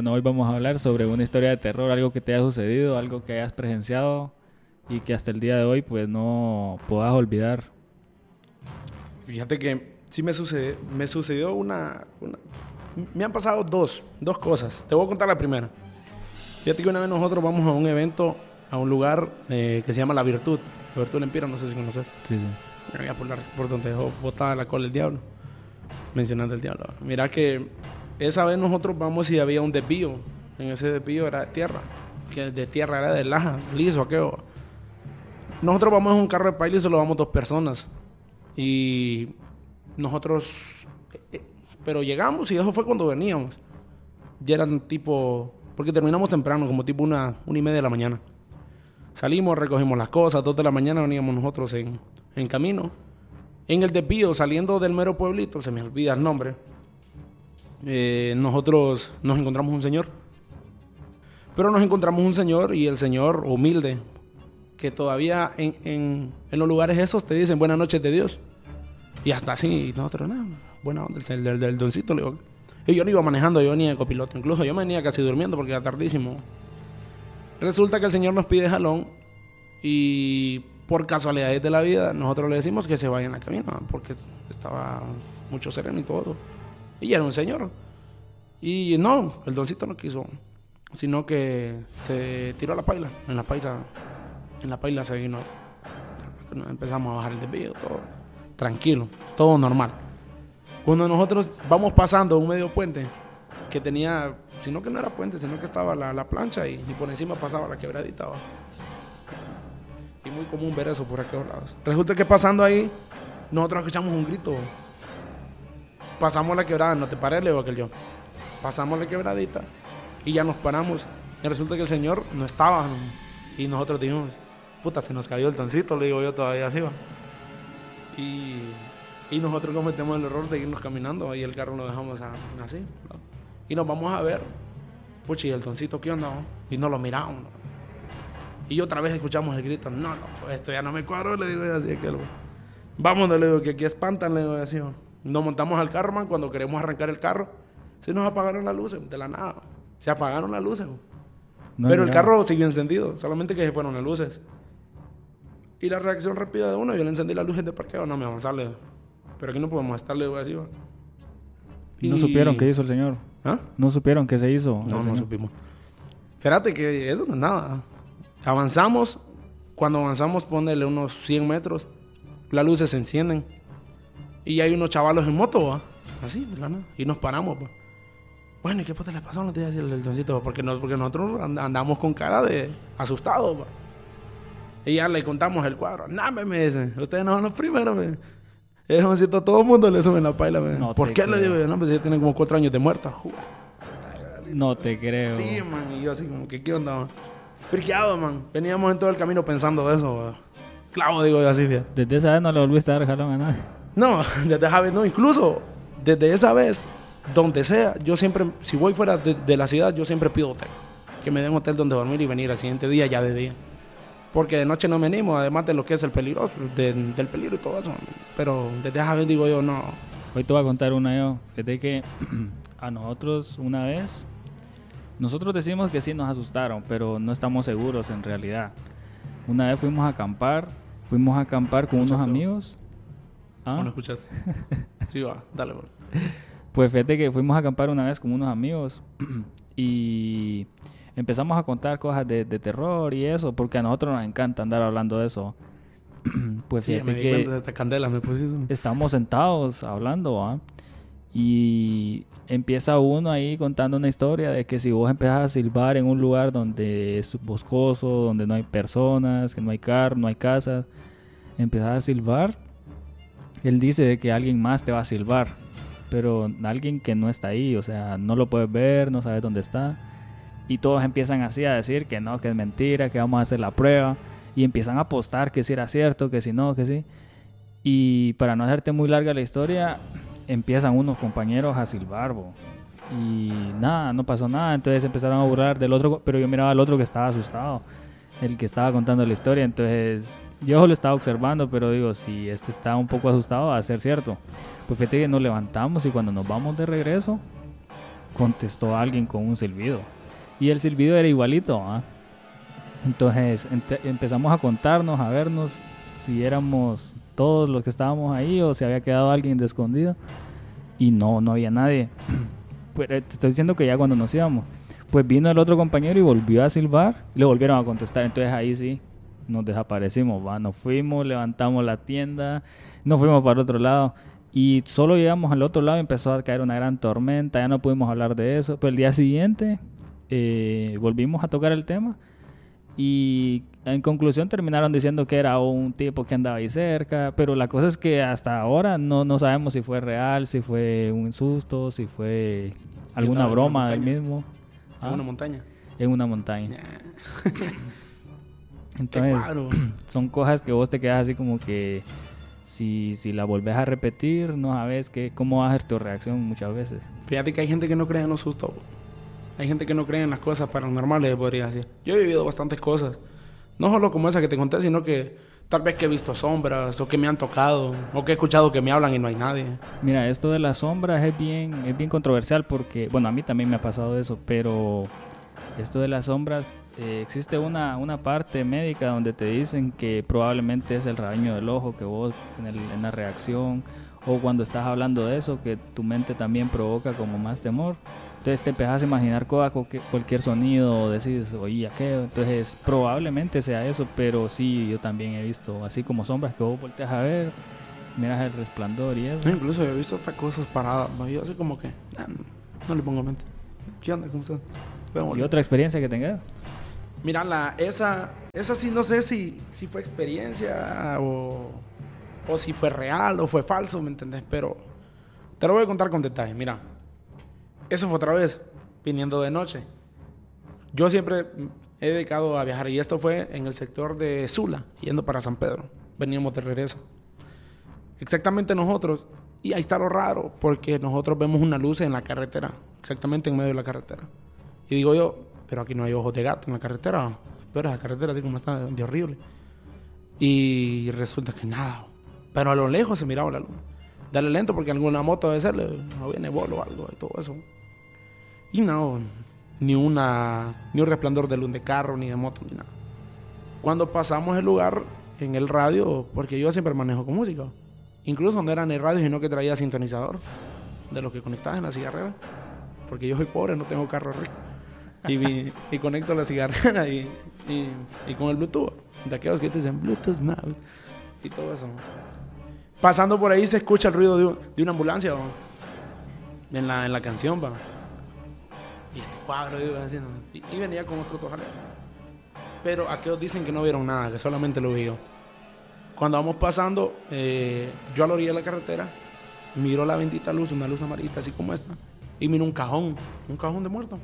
Bueno, hoy vamos a hablar sobre una historia de terror, algo que te haya sucedido, algo que hayas presenciado y que hasta el día de hoy pues no puedas olvidar. Fíjate que sí me, sucede, me sucedió una, una- Me han pasado dos, dos cosas. Te voy a contar la primera. Fíjate que una vez nosotros vamos a un evento, a un lugar eh, que se llama La Virtud. La Virtud Empira, no sé si conoces. Sí, sí. Allá por, la- por donde dejó botada la cola el diablo. Mencionando el diablo. Mira que esa vez nosotros vamos y había un desvío. En ese desvío era de tierra. Que de tierra era de laja, liso, aquello. Nosotros vamos en un carro de paila y solo vamos dos personas. Y nosotros... eh, eh, pero llegamos y eso fue cuando veníamos. Ya eran tipo... Porque terminamos temprano, como tipo una, una y media de la mañana. Salimos, recogimos las cosas, dos de la mañana veníamos nosotros en, en camino. En el desvío, saliendo del mero pueblito, se me olvida el nombre, eh, nosotros nos encontramos un señor. Pero nos encontramos un señor y el señor humilde, que todavía en, en- en los lugares esos te dicen buenas noches de Dios. Y hasta así, y nosotros, no, buena onda, el del, del doncito, le. Y yo no iba manejando, yo venía de copiloto. Incluso yo me venía casi durmiendo porque era tardísimo. Resulta que el Señor nos pide jalón y por casualidades de la vida nosotros le decimos que se vaya en la cabina porque estaba mucho sereno y todo. Y era un señor. Y no, el doncito no quiso, sino que se tiró a la paila. En la paila, en la paila se vino. Empezamos a bajar el desvío, todo tranquilo, todo normal. Cuando nosotros vamos pasando un medio puente que tenía, sino que no era puente, sino que estaba la, la plancha y, y por encima pasaba la quebradita. ¿va? Y muy común ver eso por aquellos lados. Resulta que pasando ahí, nosotros escuchamos un grito. Pasamos la quebrada, no te paré, le digo aquel yo. Pasamos la quebradita y ya nos paramos. Y resulta que el señor no estaba. ¿no? Y nosotros dijimos, puta, se nos cayó el tancito, le digo yo todavía así va. Y, y nosotros cometemos el error de irnos caminando y el carro lo dejamos a- así. ¿no? Y nos vamos a ver. Puchi, ¿y el toncito qué onda? no? Y no lo miramos. ¿no? Y otra vez escuchamos el grito. No, loco, esto ya no me cuadro, le digo yo así aquel. Vámonos, le digo, que aquí espantan, le digo yo así. ¿No? Nos montamos al carro, man, cuando queremos arrancar el carro. Se nos apagaron las luces, de la nada. Se apagaron las luces. No, Pero el carro siguió encendido, solamente que se fueron las luces. Y la reacción rápida de uno, yo le encendí las luces de parqueo, no me avanzarle. Pero aquí no podemos estarle así. ¿va? No Y- supieron qué hizo el señor. ¿Ah? No supieron qué se hizo. No, no supimos. Espérate que eso no es nada. Avanzamos, cuando avanzamos, ponele unos 100 metros, las luces se encienden. Y hay unos chavalos en moto, ¿va? Así, de la nada. Y nos paramos, ¿va? Bueno, ¿y qué puta le pasó? No te iba a decir el doncito, ¿va? porque, no, porque nosotros and- andamos con cara de asustados, ¿va? Y ya le contamos el cuadro. No, me, me dicen, ustedes no son los primeros, me. Ese doncito a todo el mundo le suben la paila, me. No ¿Por qué le digo yo? No, pues ya tienen como cuatro años de muerta. No te creo. Sí, man, y yo así como que, ¿qué onda, man? Friqueado, man. Veníamos en todo el camino pensando eso, weón. Clavo, digo yo así, fíjate. Desde esa vez no le volviste a dar jalón a nadie. No, desde esa vez, no, incluso desde esa vez, donde sea, yo siempre, si voy fuera de, de la ciudad, yo siempre pido hotel. Que me den hotel donde dormir y venir al siguiente día ya de día. Porque de noche no me animo, además de lo que es el peligroso, de- del peligro y todo eso. Pero desde esa vez digo yo, no. Hoy te voy a contar una yo. Fíjate que a nosotros una vez, nosotros decimos que sí nos asustaron, pero no estamos seguros en realidad. Una vez fuimos a acampar, fuimos a acampar con unos amigos. ¿Ah? ¿Cómo lo escuchas? sí, va, dale, bro. Pues fíjate que fuimos a acampar una vez con unos amigos y empezamos a contar cosas de, de terror y eso, porque a nosotros nos encanta andar hablando de eso. pues Sí, fíjate me di que cuenta de esta candela, me pusiste. estamos sentados hablando, ¿va? Y empieza uno ahí contando una historia de que si vos empezás a silbar en un lugar donde es boscoso, donde no hay personas, que no hay carro, no hay casas, empezás a silbar, él dice que alguien más te va a silbar, pero alguien que no está ahí, o sea, no lo puedes ver, no sabes dónde está. Y todos empiezan así a decir que no, que es mentira, que vamos a hacer la prueba. Y empiezan a apostar que si era cierto, que si no, que sí. Y para no hacerte muy larga la historia, empiezan unos compañeros a silbar. Y nada, no pasó nada. Entonces empezaron a burlar del otro, pero yo miraba al otro que estaba asustado, el que estaba contando la historia. Entonces yo lo estaba observando, pero digo, si este está un poco asustado, va a ser cierto. Pues fíjate que nos levantamos y cuando nos vamos de regreso, contestó alguien con un silbido. Y el silbido era igualito. ¿ah? Entonces empezamos a contarnos, a vernos si éramos todos los que estábamos ahí o si había quedado alguien de escondido. Y no, no había nadie. Pero te estoy diciendo que ya cuando nos íbamos. Pues vino el otro compañero y volvió a silbar le volvieron a contestar. Entonces ahí sí nos desaparecimos, va. Nos fuimos, levantamos la tienda, nos fuimos para el otro lado. Y solo llegamos al otro lado y empezó a caer una gran tormenta. Ya no pudimos hablar de eso. Pero el día siguiente eh, volvimos a tocar el tema. Y en conclusión terminaron diciendo que era un tipo que andaba ahí cerca. Pero la cosa es que hasta ahora no, no sabemos si fue real, si fue un susto, si fue alguna broma del mismo. En Ah, una montaña. en una montaña. Entonces, son cosas que vos te quedas así como que si, si la volvés a repetir, no sabes que, cómo va a ser tu reacción muchas veces. Fíjate que hay gente que no cree en los sustos. Hay gente que no cree en las cosas paranormales, podría decir. Yo he vivido bastantes cosas. No solo como esa que te conté, sino que tal vez que he visto sombras, o que me han tocado, o que he escuchado que me hablan y no hay nadie. Mira, esto de las sombras es bien, es bien controversial porque, bueno, a mí también me ha pasado eso, pero esto de las sombras, eh, existe una, una parte médica donde te dicen que probablemente es el raño del ojo, que vos en, el- en la reacción o cuando estás hablando de eso, que tu mente también provoca como más temor. Entonces te empezás a imaginar cualquier, sonido, o decís, oye, ¿qué? Entonces probablemente sea eso, pero sí, yo también he visto así como sombras que vos volteas a ver, miras el resplandor y eso. No, incluso he visto hasta cosas paradas. ¿no? Yo así como que, "Ah, no, no le pongo mente. ¿Qué onda? ¿Cómo estás? ¿Y otra experiencia que tengas? Mira, la, esa, esa sí no sé si, si fue experiencia o, o si fue real o fue falso, ¿me entendés? Pero te lo voy a contar con detalle. Mira, eso fue otra vez, viniendo de noche. Yo siempre he dedicado a viajar y esto fue en el sector de Sula, yendo para San Pedro. Veníamos de regreso. Exactamente nosotros, y ahí está lo raro, porque nosotros vemos una luz en la carretera, exactamente en medio de la carretera. Y digo yo, pero aquí no hay ojos de gato en la carretera. Pero la carretera así como está de horrible. Y resulta que nada. Pero a lo lejos se miraba la luz. Dale lento porque alguna moto debe ser, no viene bolo o algo y todo eso. Y no, ni una ni un resplandor de luz de carro, ni de moto, ni nada. Cuando pasamos el lugar en el radio, porque yo siempre manejo con música. Incluso no era en el radio, sino que traía sintonizador de los que conectabas en la cigarrera. Porque yo soy pobre, no tengo carro rico. Y, vi- y conecto la cigarrera y, y, con el Bluetooth. De aquellos que te dicen Bluetooth mouse y todo eso. Pasando por ahí se escucha el ruido de, de una ambulancia en la, en la canción. ¿va? Y este cuadro haciendo. Y, y venía con otro tojale. Pero aquellos dicen que no vieron nada, que solamente lo vio. Cuando vamos pasando, eh, yo a la orilla de la carretera, miro la bendita luz, una luz amarita así como esta, y miro un cajón, un cajón de muerto,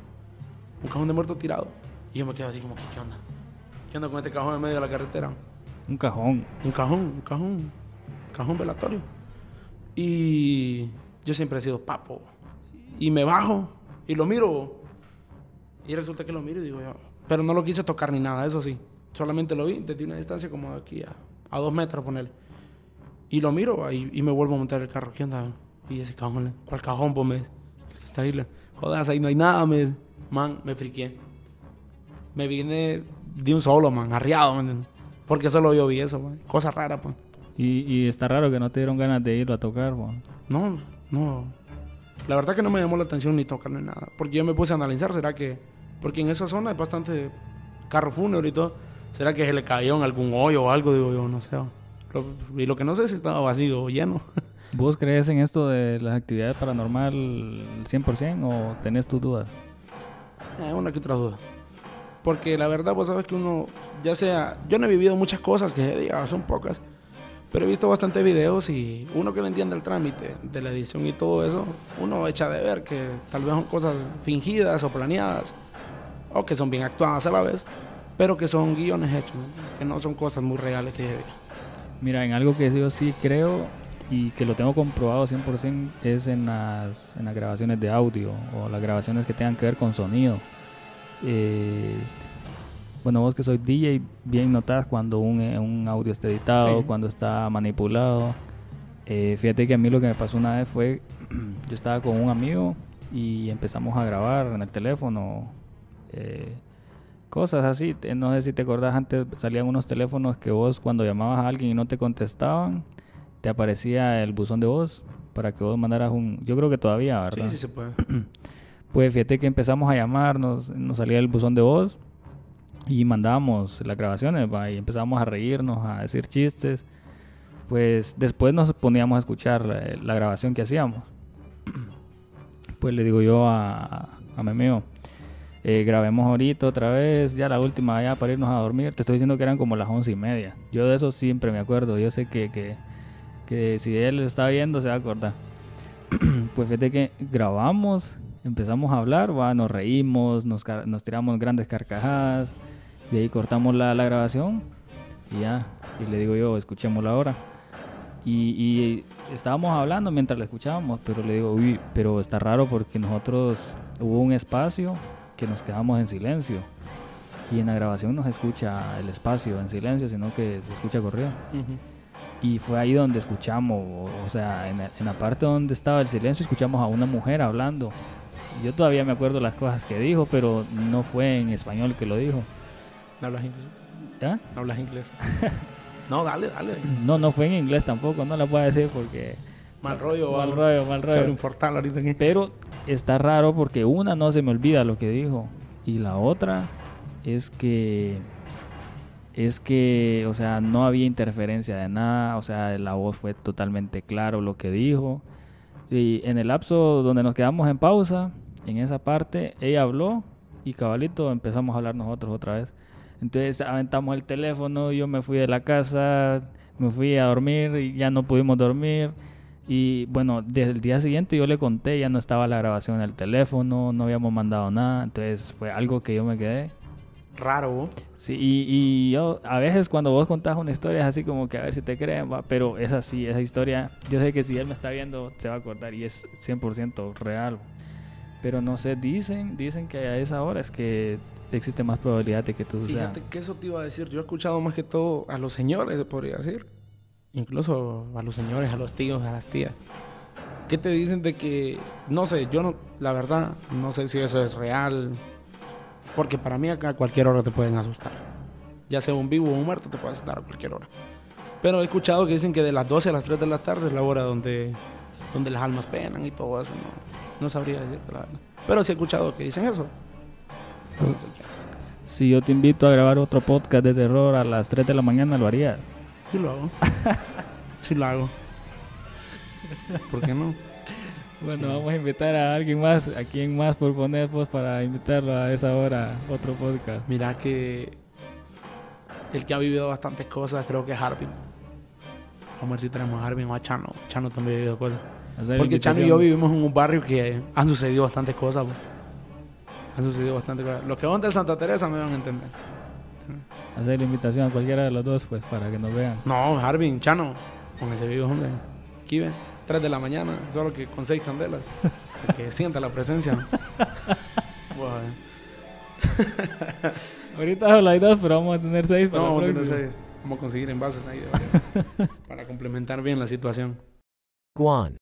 un cajón de muerto tirado. Y yo me quedo así como ¿qué onda? ¿Qué onda con este cajón en medio de la carretera? Un cajón. Un cajón, un cajón, un cajón velatorio. Y yo siempre he sido papo. Y me bajo y lo miro. Y resulta que lo miro y digo yo, pero no lo quise tocar ni nada, eso sí. Solamente lo vi desde una distancia como de aquí a, a dos metros, ponerle. Y lo miro ahí, y me vuelvo a montar el carro. ¿Qué onda? Y ese cajón, ¿cuál cajón, pues, me dice? "El que Está ahí, jodas, ahí no hay nada, me. Man, me friqué. Me vine de un solo, man, arriado, ¿me entiendes? Porque solo yo vi eso, man. Cosa rara, pues. Y, y está raro que no te dieron ganas de irlo a tocar, weón. No, no. La verdad que no me llamó la atención ni tocarlo ni nada. Porque yo me puse a analizar, ¿será que...? Porque en esa zona hay bastante carro fúnebre y todo. ¿Será que se le cayó en algún hoyo o algo? Digo yo, no sé. Lo- y lo que no sé es si estaba vacío o lleno. ¿Vos crees en esto de las actividades paranormal 100% o tenés tus dudas? Eh, una que otra duda. Porque la verdad, vos sabes que uno, ya sea, yo no he vivido muchas cosas que diga, son pocas, pero he visto bastantes videos y uno que no entiende el trámite de la edición y todo eso, uno echa de ver que tal vez son cosas fingidas o planeadas, o que son bien actuadas a la vez, pero que son guiones hechos, ¿no? que no son cosas muy reales que se diga. Mira, en algo que yo sí creo y que lo tengo comprobado 100% es en las, en las grabaciones de audio o las grabaciones que tengan que ver con sonido. Eh, bueno, vos que soy DJ, bien notas cuando un, eh, un audio está editado, Sí. cuando está manipulado. Eh, fíjate que a mí lo que me pasó una vez fue, yo estaba con un amigo y empezamos a grabar en el teléfono. eh, cosas así. Te- No sé si te acordás, antes salían unos teléfonos que vos cuando llamabas a alguien y no te contestaban, te aparecía el buzón de voz para que vos mandaras un... Yo creo que todavía, Sí, ¿verdad? sí se puede. Pues fíjate que empezamos a llamar, nos, nos salía el buzón de voz y mandábamos las grabaciones, ¿va? y empezábamos a reírnos, a decir chistes. Pues después nos poníamos a escuchar la, la grabación que hacíamos. Pues le digo yo a, a Memeo, eh, grabemos ahorita otra vez, ya la última ya para irnos a dormir. Te estoy diciendo que eran como las once y media. Yo de eso siempre me acuerdo. Yo sé que, que, que si él está viendo se va a acordar. pues fíjate que grabamos, empezamos a hablar, va, nos reímos, nos, nos tiramos grandes carcajadas. De ahí cortamos la, la grabación y ya. Y le digo yo, escuchémosla ahora. Y, y estábamos hablando mientras la escuchábamos, pero le digo, uy, pero está raro porque nosotros hubo un espacio que nos quedamos en silencio. Y en la grabación no se escucha el espacio en silencio, sino que se escucha corrido. Ujú. Y fue ahí donde escuchamos, o, sea, en la, en la parte donde estaba el silencio, escuchamos a una mujer hablando. Yo todavía me acuerdo las cosas que dijo, pero no fue en español que lo dijo. ¿No hablas inglés? ¿Ah? ¿No hablas inglés? no, dale, dale. No, no fue en inglés tampoco, no la puedo decir porque... Mal rollo. Mal rollo, mal rollo. un portal ahorita aquí. Pero está raro porque una no se me olvida lo que dijo y la otra es que es que, o sea, no había interferencia de nada, o sea, la voz fue totalmente claro lo que dijo. Y en el lapso donde nos quedamos en pausa, en esa parte, ella habló y cabalito empezamos a hablar nosotros otra vez. Entonces aventamos el teléfono, yo me fui de la casa, me fui a dormir y ya no pudimos dormir. Y bueno, desde el día siguiente yo le conté, ya no estaba la grabación en el teléfono, no habíamos mandado nada, entonces fue algo que yo me quedé. Raro. Sí, y, y yo a veces cuando vos contás una historia es así como que a ver si te creen, va, pero es así, esa historia, yo sé que si él me está viendo se va a acordar y es 100% real. Pero no sé, dicen, dicen que a esa hora es que existe más probabilidad de que tú seas. Fíjate que eso te iba a decir. Yo he escuchado más que todo a los señores, se podría decir. Incluso a los señores, a los tíos, a las tías. ¿Qué te dicen de que, no sé, yo no, la verdad, no sé si eso es real. Porque para mí acá a cualquier hora te pueden asustar. Ya sea un vivo o un muerto, te puede asustar a cualquier hora. Pero he escuchado que dicen que de las 12 a las 3 de la tarde es la hora donde, donde las almas penan y todo eso. No, no sabría decirte la verdad. Pero sí he escuchado que dicen eso. No sé qué. Si yo te invito a grabar otro podcast de terror a las 3 de la mañana, lo harías. Sí lo hago. sí lo hago. ¿Por qué no? Bueno, vamos a invitar a alguien más, a quien más por poner pues para invitarlo a esa hora, otro podcast. Mira que el que ha vivido bastantes cosas creo que es Harvin. Vamos a ver si tenemos a Harvin o a Chano. Chano también ha vivido cosas. Porque Chano y yo vivimos en un barrio que han sucedido bastantes cosas. pues. Han sucedido bastantes cosas. Los que van de Santa Teresa me van a entender. Hacer la invitación a cualquiera de los dos, pues, para que nos vean. No, Harvin, Chano. Con ese vivo, hombre. Aquí ven. 3 de la mañana. Solo que con 6 candelas. Que sienta la presencia. Bueno. Ahorita hay dos, pero vamos a tener seis para No, vamos a tener próxima. seis. Vamos a conseguir envases ahí de varios, para complementar bien la situación. Guan.